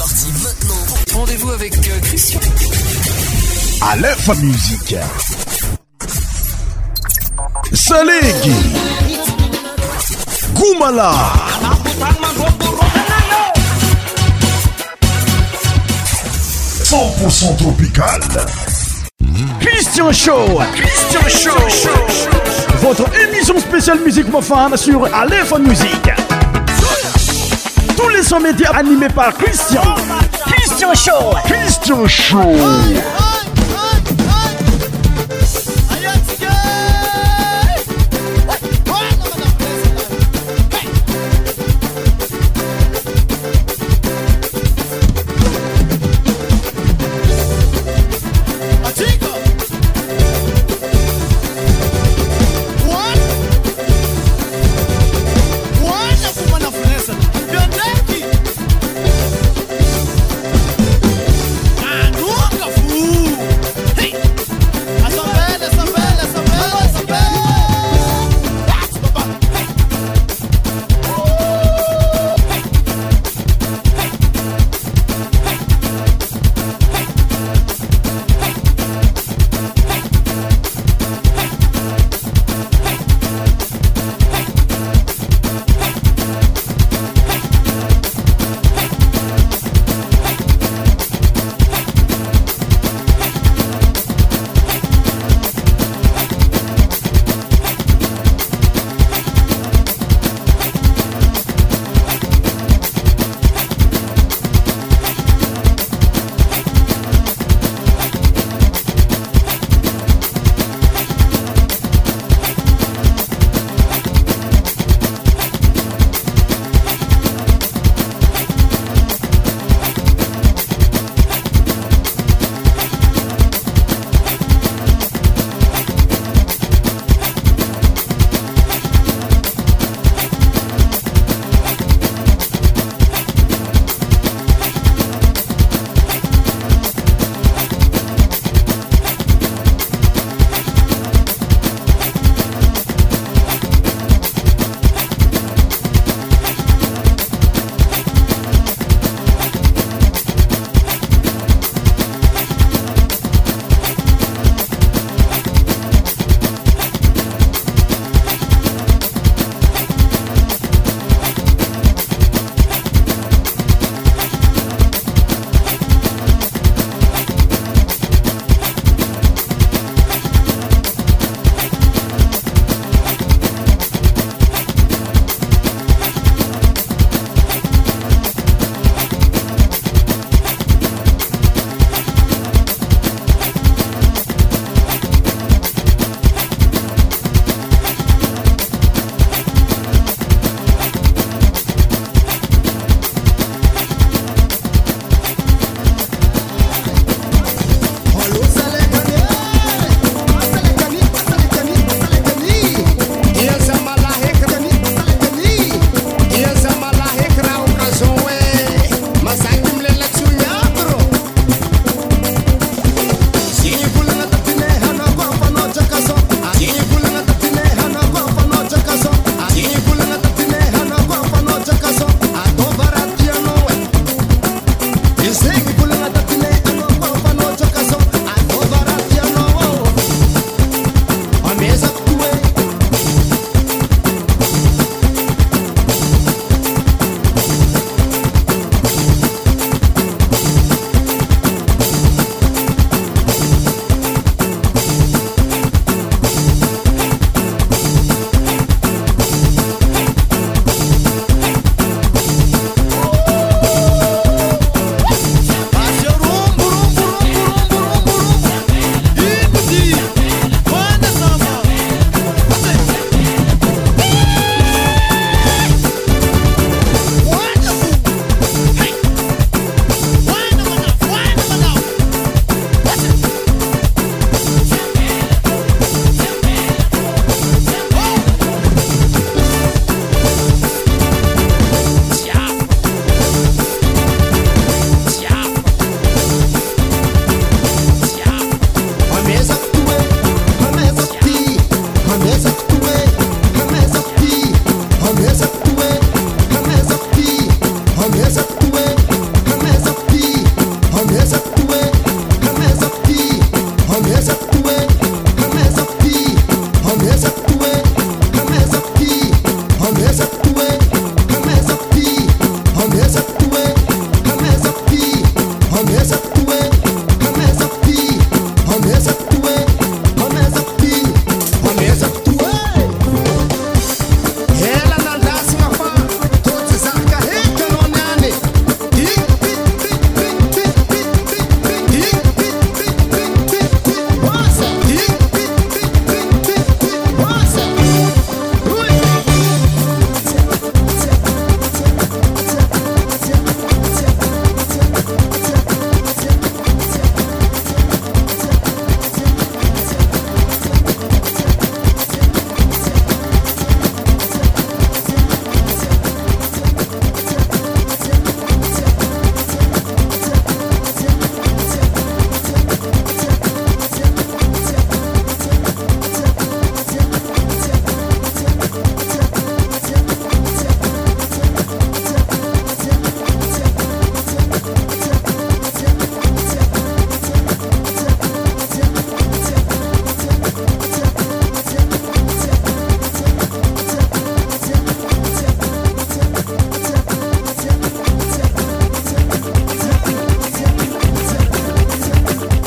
parti maintenant. Rendez-vous avec euh, Christian. À l'info musique. Salegi. Goumala. 100% tropical. Christian Show. Christian Show. Votre émission spéciale musique mofane sur Aleph musique tous les sommets médias animés par Christian. Christian Show. Christian Show.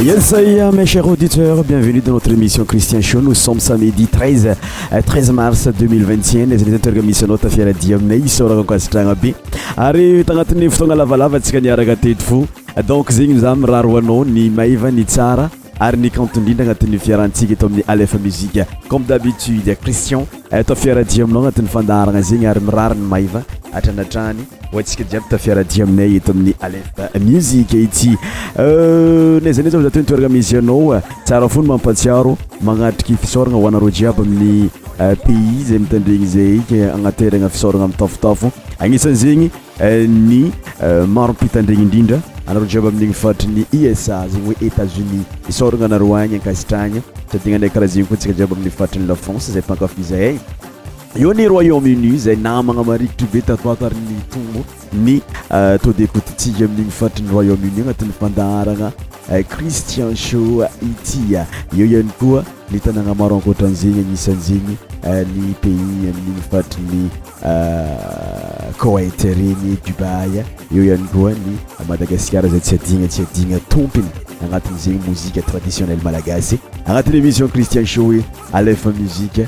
yesaia mecher auditeur bienvenue da notre émission christien so nos somme samidi 3 3 mars 2021 zy za misynao tafiarai aminay israa kasatrana be ary tagnatin'ny fotoagna lavalavatsika niaraka tetfo donc zegny za miraroanao ny maiva ny tsara ary ny cantendrindra anati'ny fiarahantsika to amin'ny lef musie comme dabitude crision tafiarai aina anatyfandarana zegny ary mirary maa atranarany tsika jiaby tafiarai aminay etoamin'y alf muie yzamiatkoanaanar jiaby aminypay euh, za itadrny zay anaterana fisorana taftafo anianzegnyyaropitandrenyidrindra euh, euh, aajiab ami'nyatrny usa zeny oeetati ianaaan kasitrasain akarha zeny kotsia jiaby ami'fatriny lfranceza akaza eo ny royaumeuni zay namana marikitry be tatotarny tomb nytodeékotetik euh, ami'iny faitry royaume-uni anat'y fandaranacristien euh, h ity eo aykoa ntananamarencontrzegny agnisazegny ny pay ami'iny faitrny koet regnydubay eo ay koa ny madagasarzay tsyadina tsyadina tompny anati'zeny moitrdiioneaaasy anatyémissioncristin e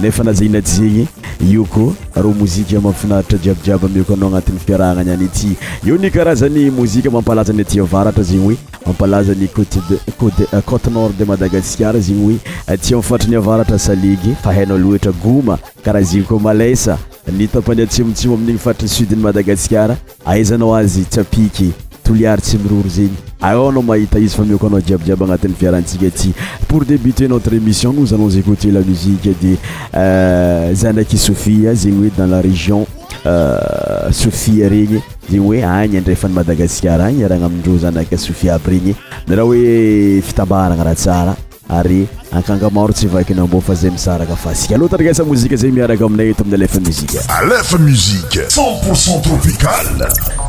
nefa nazeina aty zegny io ko rô mozik mafinaritra jiabyjiaby ameko anao agnatin'ny fiarahananany ty eo ny krazanymoz mampalazany aty varatra zegny oemampaazanycote euh, nord de madagaskar zegny oe aty amifatrinyavaratra saleg fa hana loetragkrha zegny koe nytapany tsimotsim amin'igny fatry sudny madagaskarazanaazytapik aytsy iror zenyhitizyfaajiabiayanatyratiaytéiiotdzaasieny oeiosi enyeny oeay ndrefay madaaaarahdr zanasi abyenyrh oeaaasaakaaao tsiambfazamiakayacct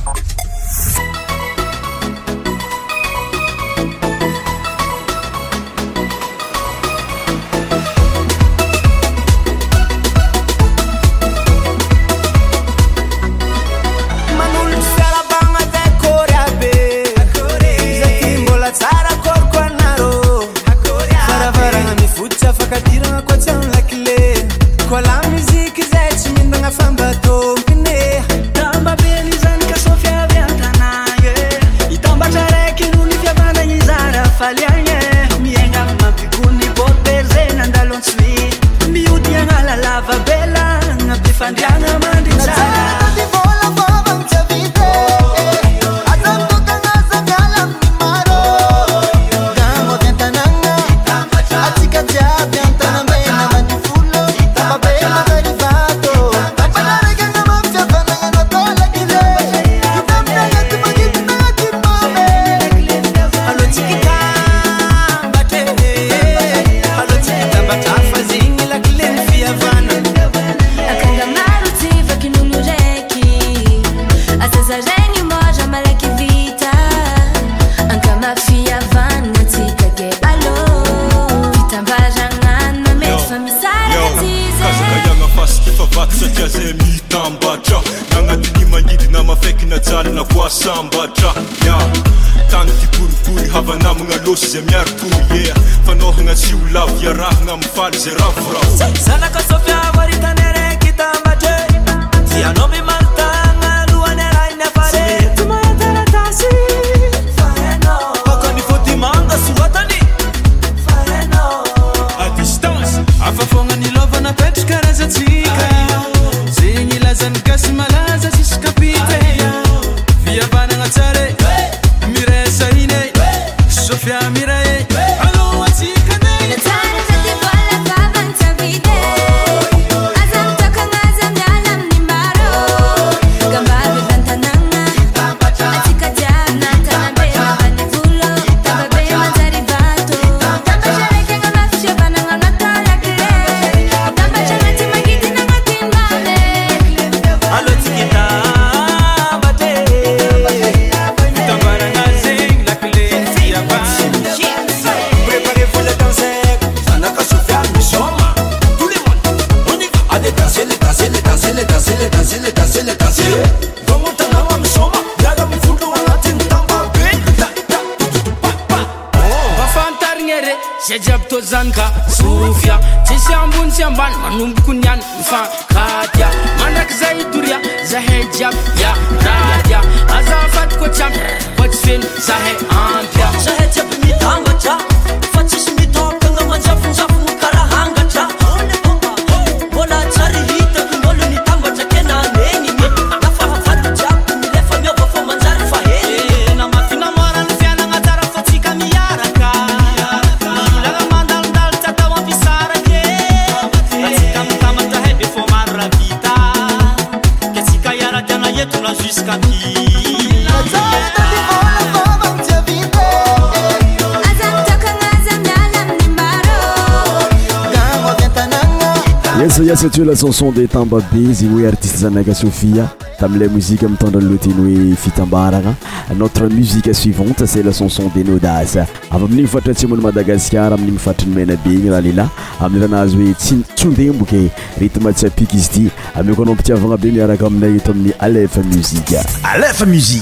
o la chanson de tamba be zeny oe artiste zanaka sohia tamle mozike mitandrayloteny hoe fitambarana notre musique suivante say la chanson de nodas avy amin'iny fatrina tsyamona madagascar ami'iny fatriny mana be igny raha lela amianazy oe tsondeboke ritme tsyapik izy ty amikoanao mpitiavana be miaraka aminay eto amin'y alf msi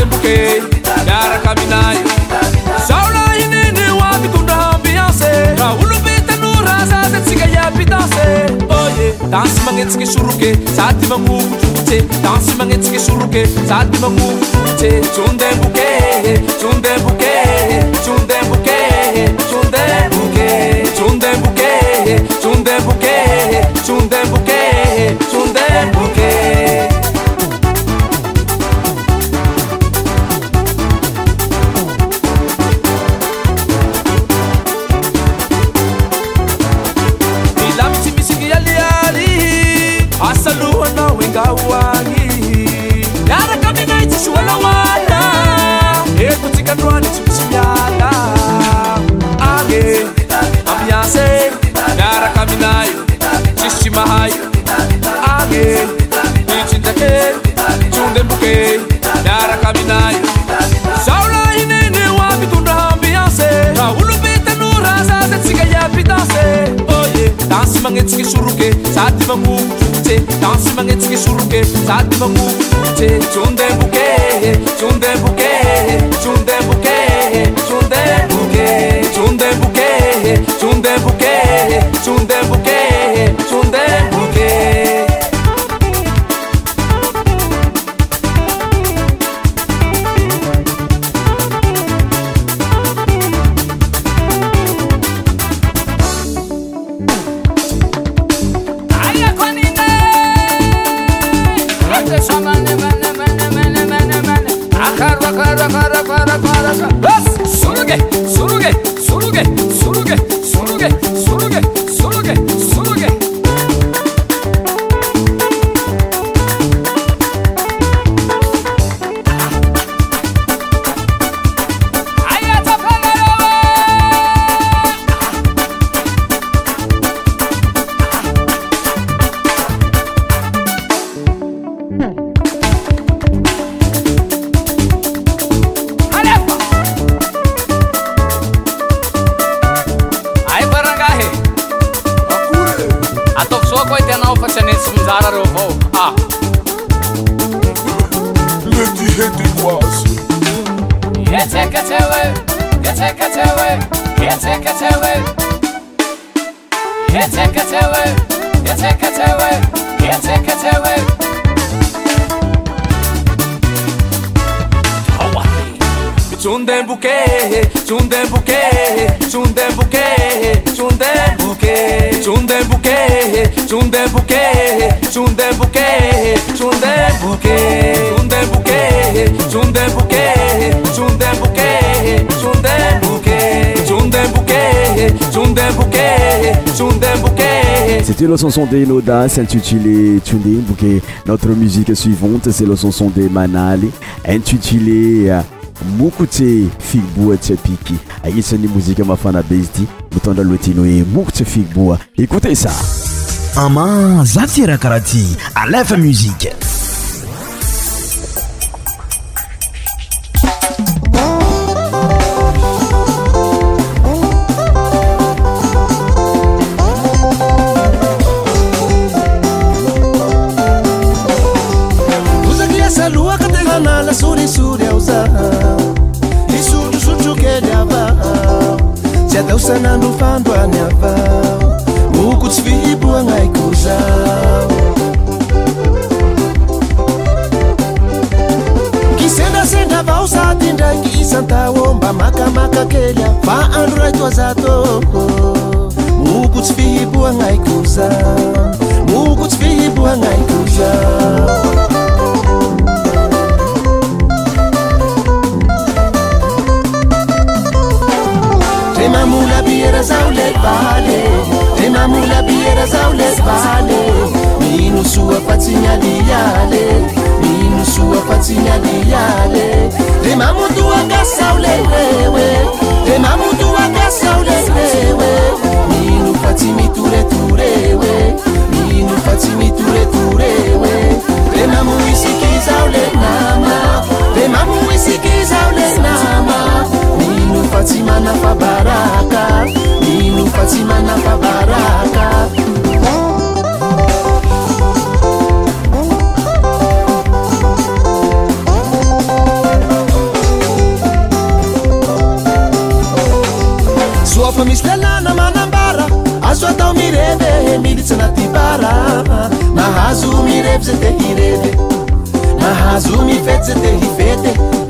alimbuke Dara kaminai Saula inene wapi kunda ambiance Raulu pita nura zate tsika ya pitase Oye, dansi mangetske shuruke Sati manguvu chukute Dansi mangetske shuruke Sati manguvu chukute Chunde mbuke, chunde mbuke Chunde mbuke, chunde mbuke Chunde mbuke, chunde mbuke Chunde mbuke, chunde mbuke magnetic shuruke sadi bangu chute dance magnetic shuruke sadi bangu chute chunde buke chunde buke chunde buke chunde buke chunde buke chunde buke chunde buke bouquet, un bel bouquet, un bel bouquet, un bel bouquet, un bel bouquet, un bel bouquet, un bel bouquet, un bel bouquet. C'était la chanson d'Eloda intitulée Tunde bouquet. Notre musique suivante, c'est la chanson de Manali intitulée euh, Mukute Figbua Tchepiki. Aïe, c'est une musique ma fan à Bezdi. Mutanda Lotinoé, Mukute Figboa. Écoutez ça. Ama, Zatira Karati, à l'EF Musique. zofa misy lelàna manambara azo atao mirelehe militsanadybaraa nahazo mired hinahazo mietzde hiet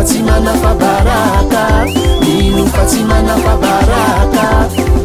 من فبركت من فسمن فبركت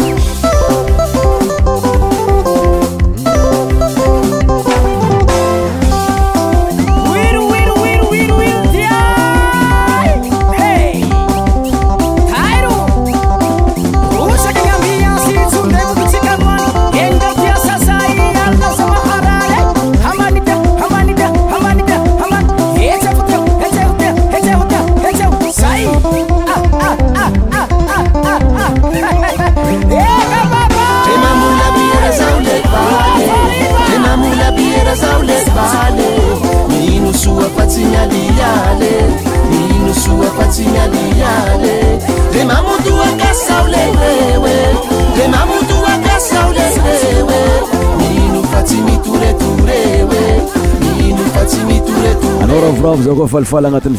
za koaaanatyahtayiiyioane aaaiy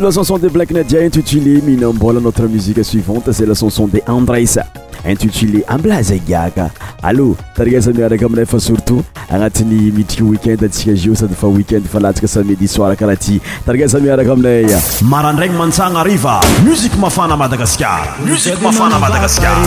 la chanson de blanknadia intitulé mihinambola notre musique suivante se la chanson de andres intitulé amblazagiaka allo tarigesa miaraka aminay fa surtout agnatin'ny midriky weekend atsika jio sady fa weekend fa latsaka sa midi soir karaha ty tarigasa miaraka aminay marandragny mantsana arriva musiqe mafana madagaskar musiq mafana madagaskar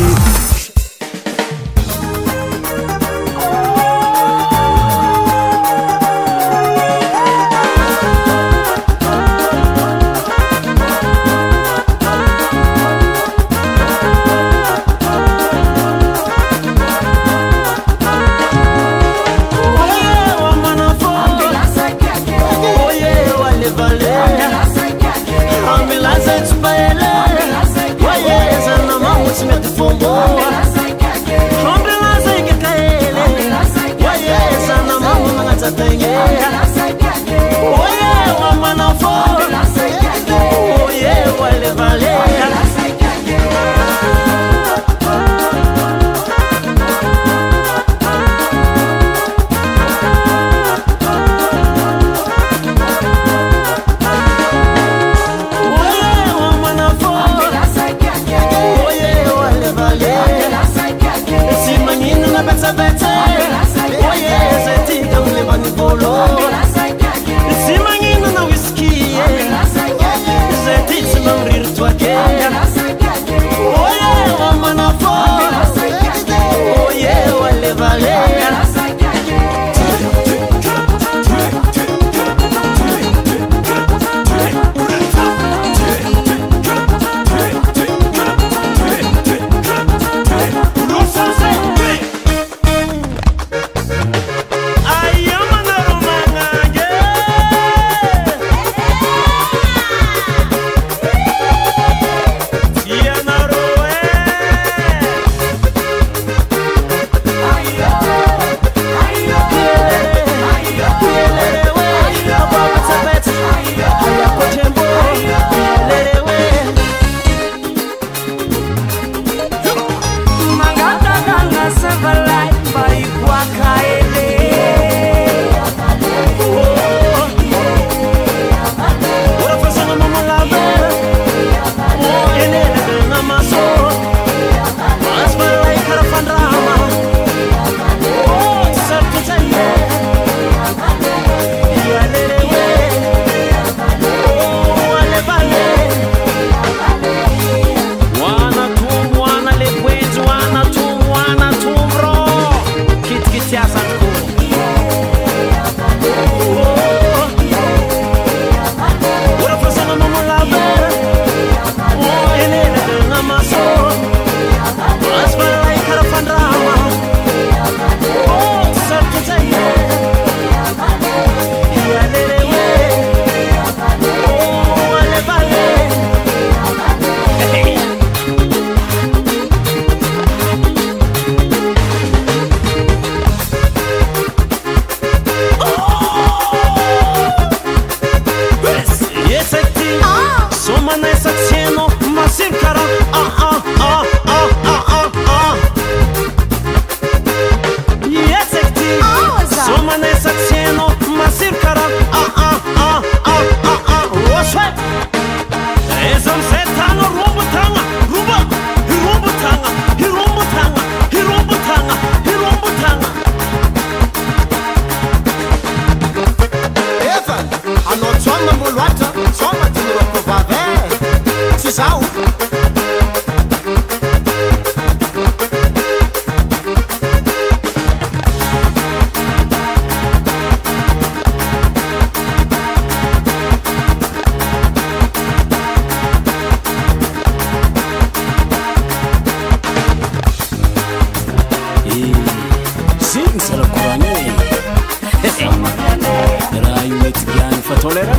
Solera.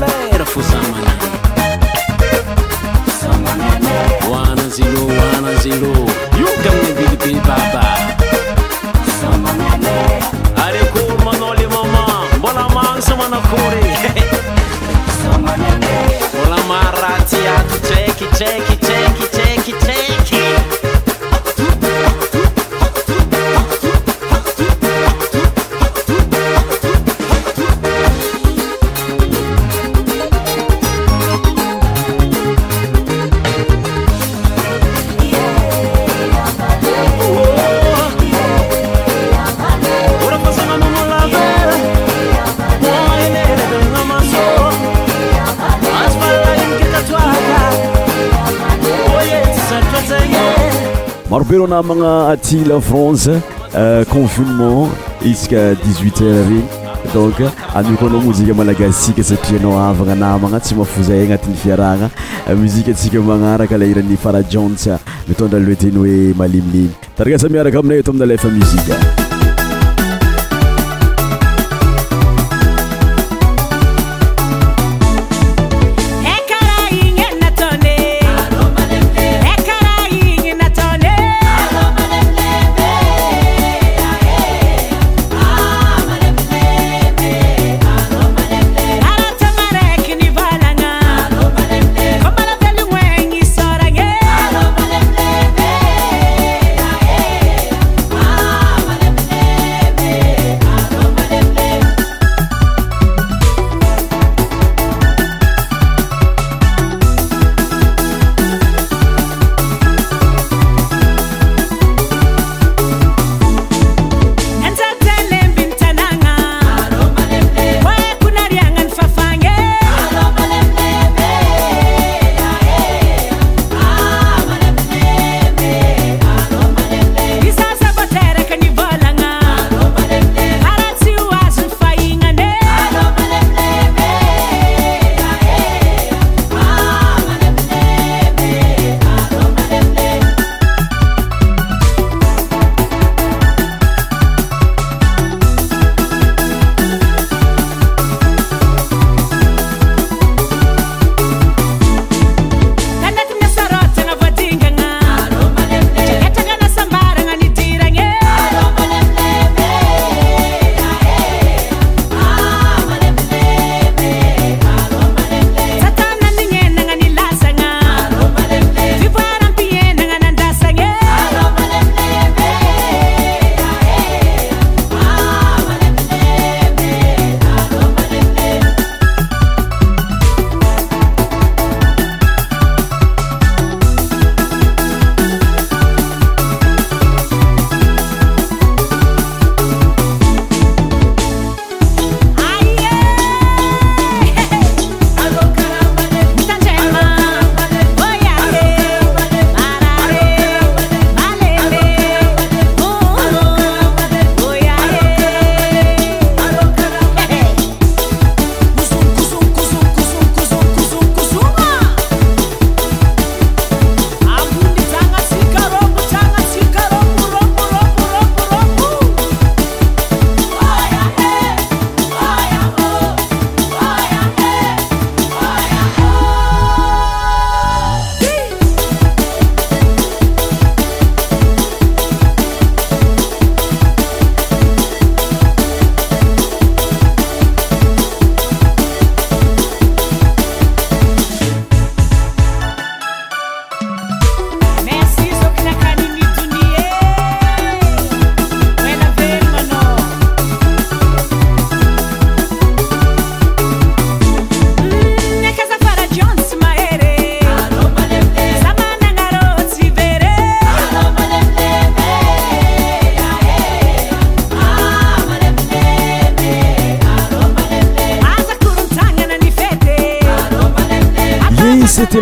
namana atil france euh, confinement isyka dixh8t heure regny donc amioko anao mozika malagasisika satria anao avagna namagna tsy mahafozahay agnatin'ny fiaraahgna euh, mozika atsika magnaraka lairan'ny fara jans mitondra aloateny hoe malemilemy taragasa miaraka aminay ato aminy laefa muzike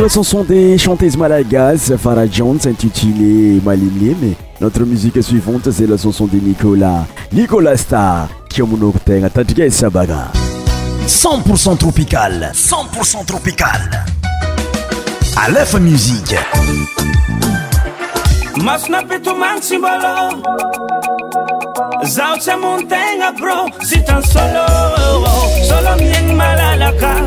la chanson des chanteuses malagas, Farah Jones intitulée mais Notre musique suivante, c'est la chanson de Nicolas, Nicolas Star, qui a mon Sabaga. 100% tropical, 100% tropical. Aleph Musique. Masina pitomantsy mbalô zaho tsy montenga bro Si tan solo solo mien malalaka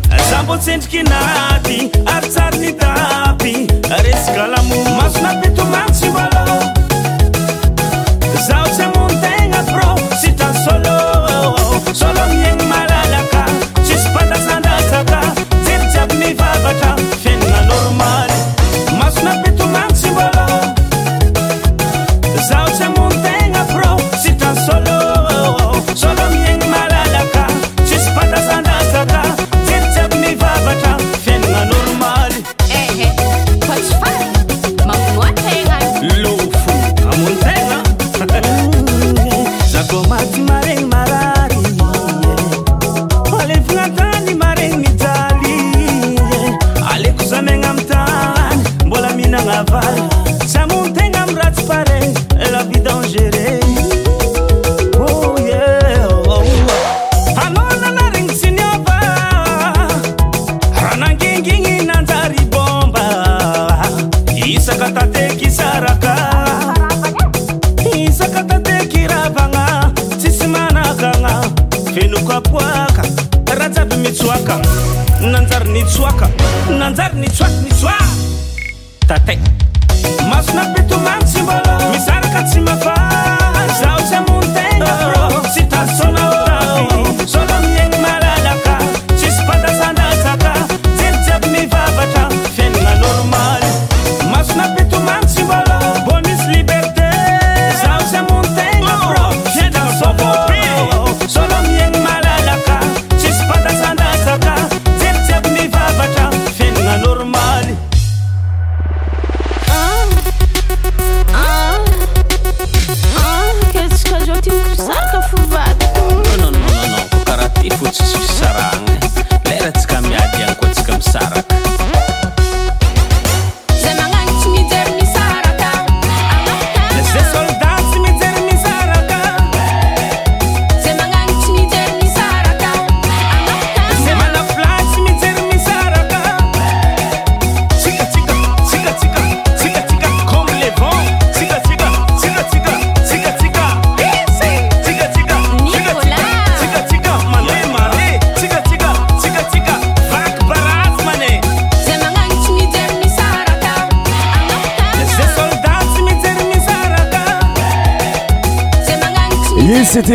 bocenčki nati acani dapi areskalamu mažna petumaci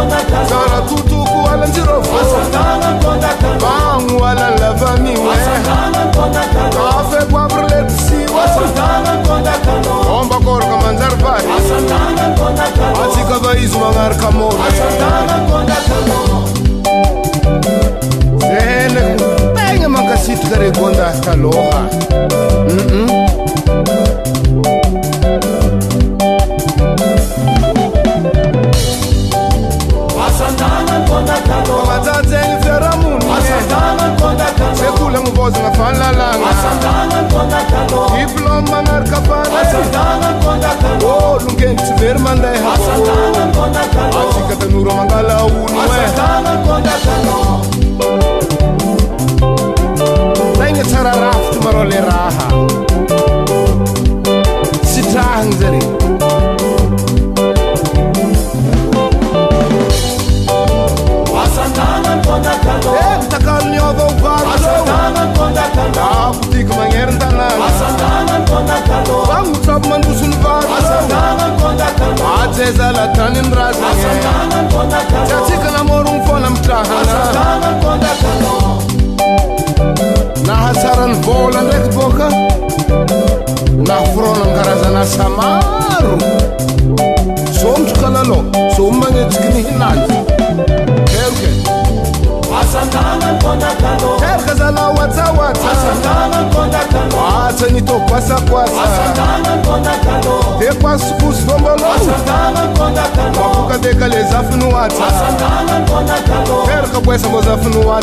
zara tutuku wala njirofo bangu wala lavamiwe kafe kwavurletisiwa omba korka manjary pari atsika vaizo magnaraka move zena tegna mankasitrika regondasy taloha mm -mm. majajana zarahmonakolanavôzana vana lalanaiplome manaraka pareôlonkenytsyvery mandesika tanora mangalaolo tegna tsara rafitra mara le raha sytrahana zarey afotiko magneryn-tanànavaotsabo mandosony vao asezalataniny razan satsika namorogny fona amitrahana nahatsarany bôla naty bôka naha foronan karazana samaro sontsoka lalo so magnetsyki nihinany rkazaaaatsanito kasakasaekaskos gblkokadekale zafinaarkabo zafinibara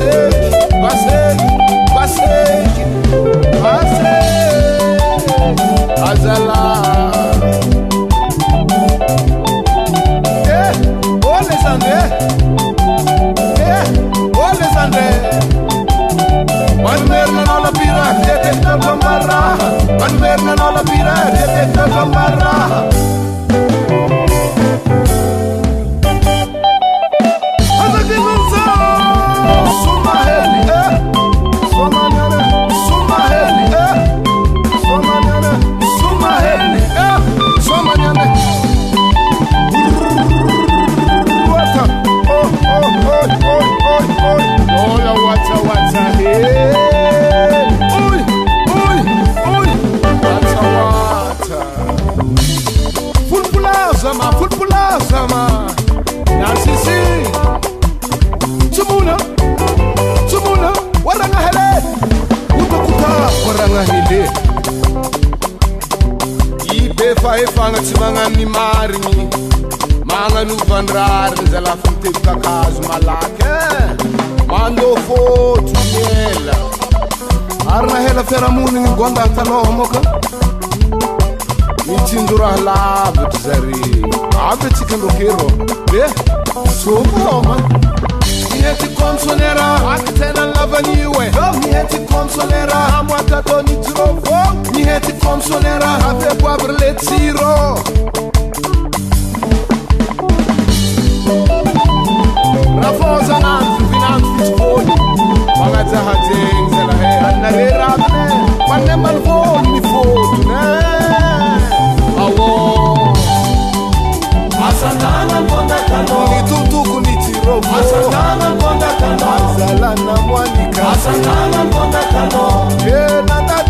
passeio, passeio, passeio, passeio, azela. Eh, olha esse André, eh, olha esse André. Manerna não la pira, te te te gambarra. Manerna não la pira, te te te fagnatsy magnanny marigny mananovandrariny zalafa mitevika akazo malaky eh? mandôfôty ela ary nahela fiarahamoniny goandahatanoha moka mitsinjo raha lavatry zare aby atsika ndro kerô e soomaeteaate a etrhtqavrlervizhthrr blmoio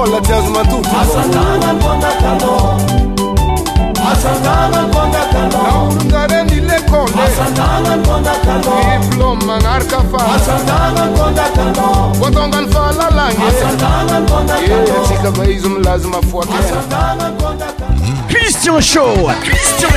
ôla tyazo maoolozreékôiplô manaraka fa kotonga ny fahalalany atsika fa izy milazy mafoakiian i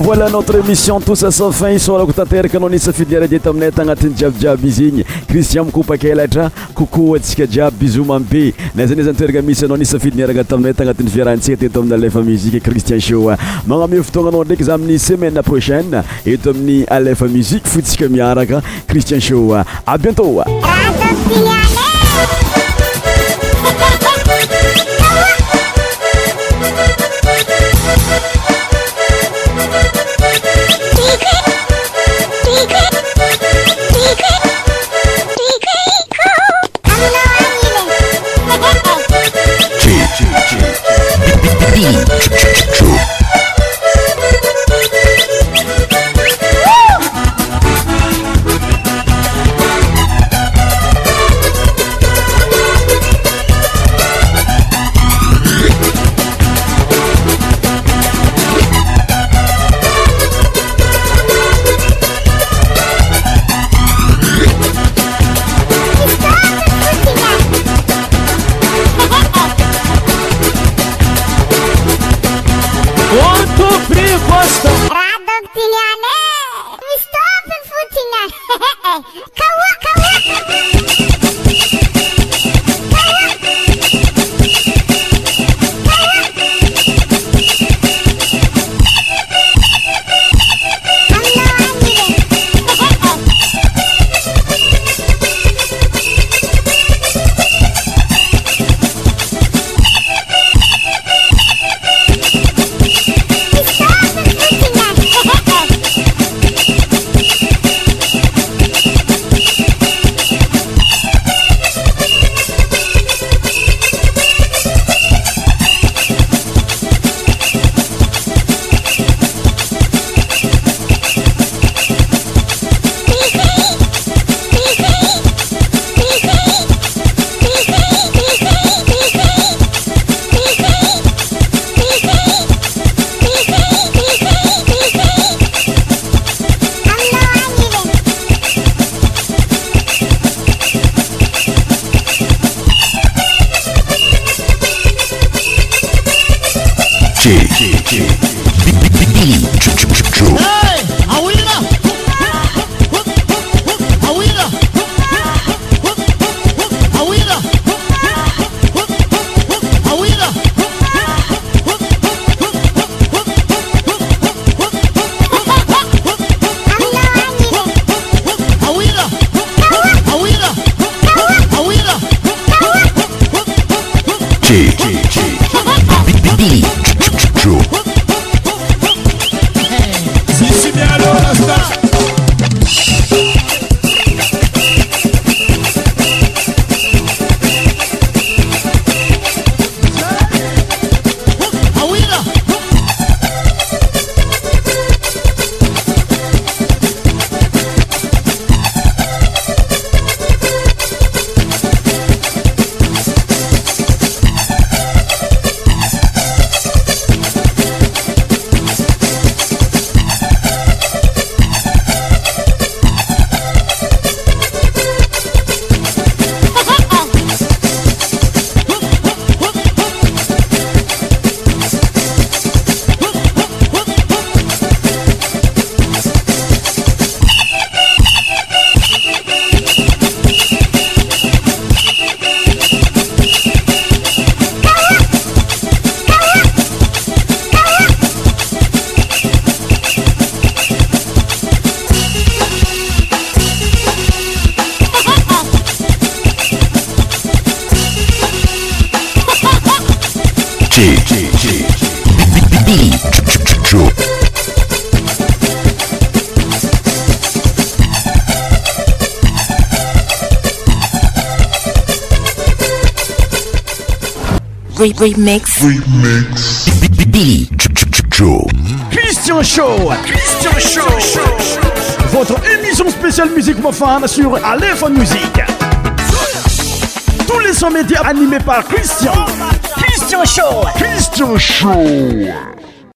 voilà notre émission tous sa fin isoreko tanteraka anao nisafidiniarate taminay tagnatin'ny jiabyjiaby izyegny cristian mikopakelatra kokoa ntsika jiaby bizyomambe na zany za anteraka misy anao ni safidiniarana taminay tagnatin'ny viarantsika teto amin'ny alfa muzique cristien sho magnameo fotoagnanao ndraiky za amin'ny semaine prochaine eto amin'ny alefa muziqe fo ntsika miaraka christien sho a bientôt G. Remix. Remix. Billy Christian Show. Christian Show. Votre émission spéciale musique profane sur Aleph Musique. Tous les sons médias animés par Christian. Christian Show. Christian Show.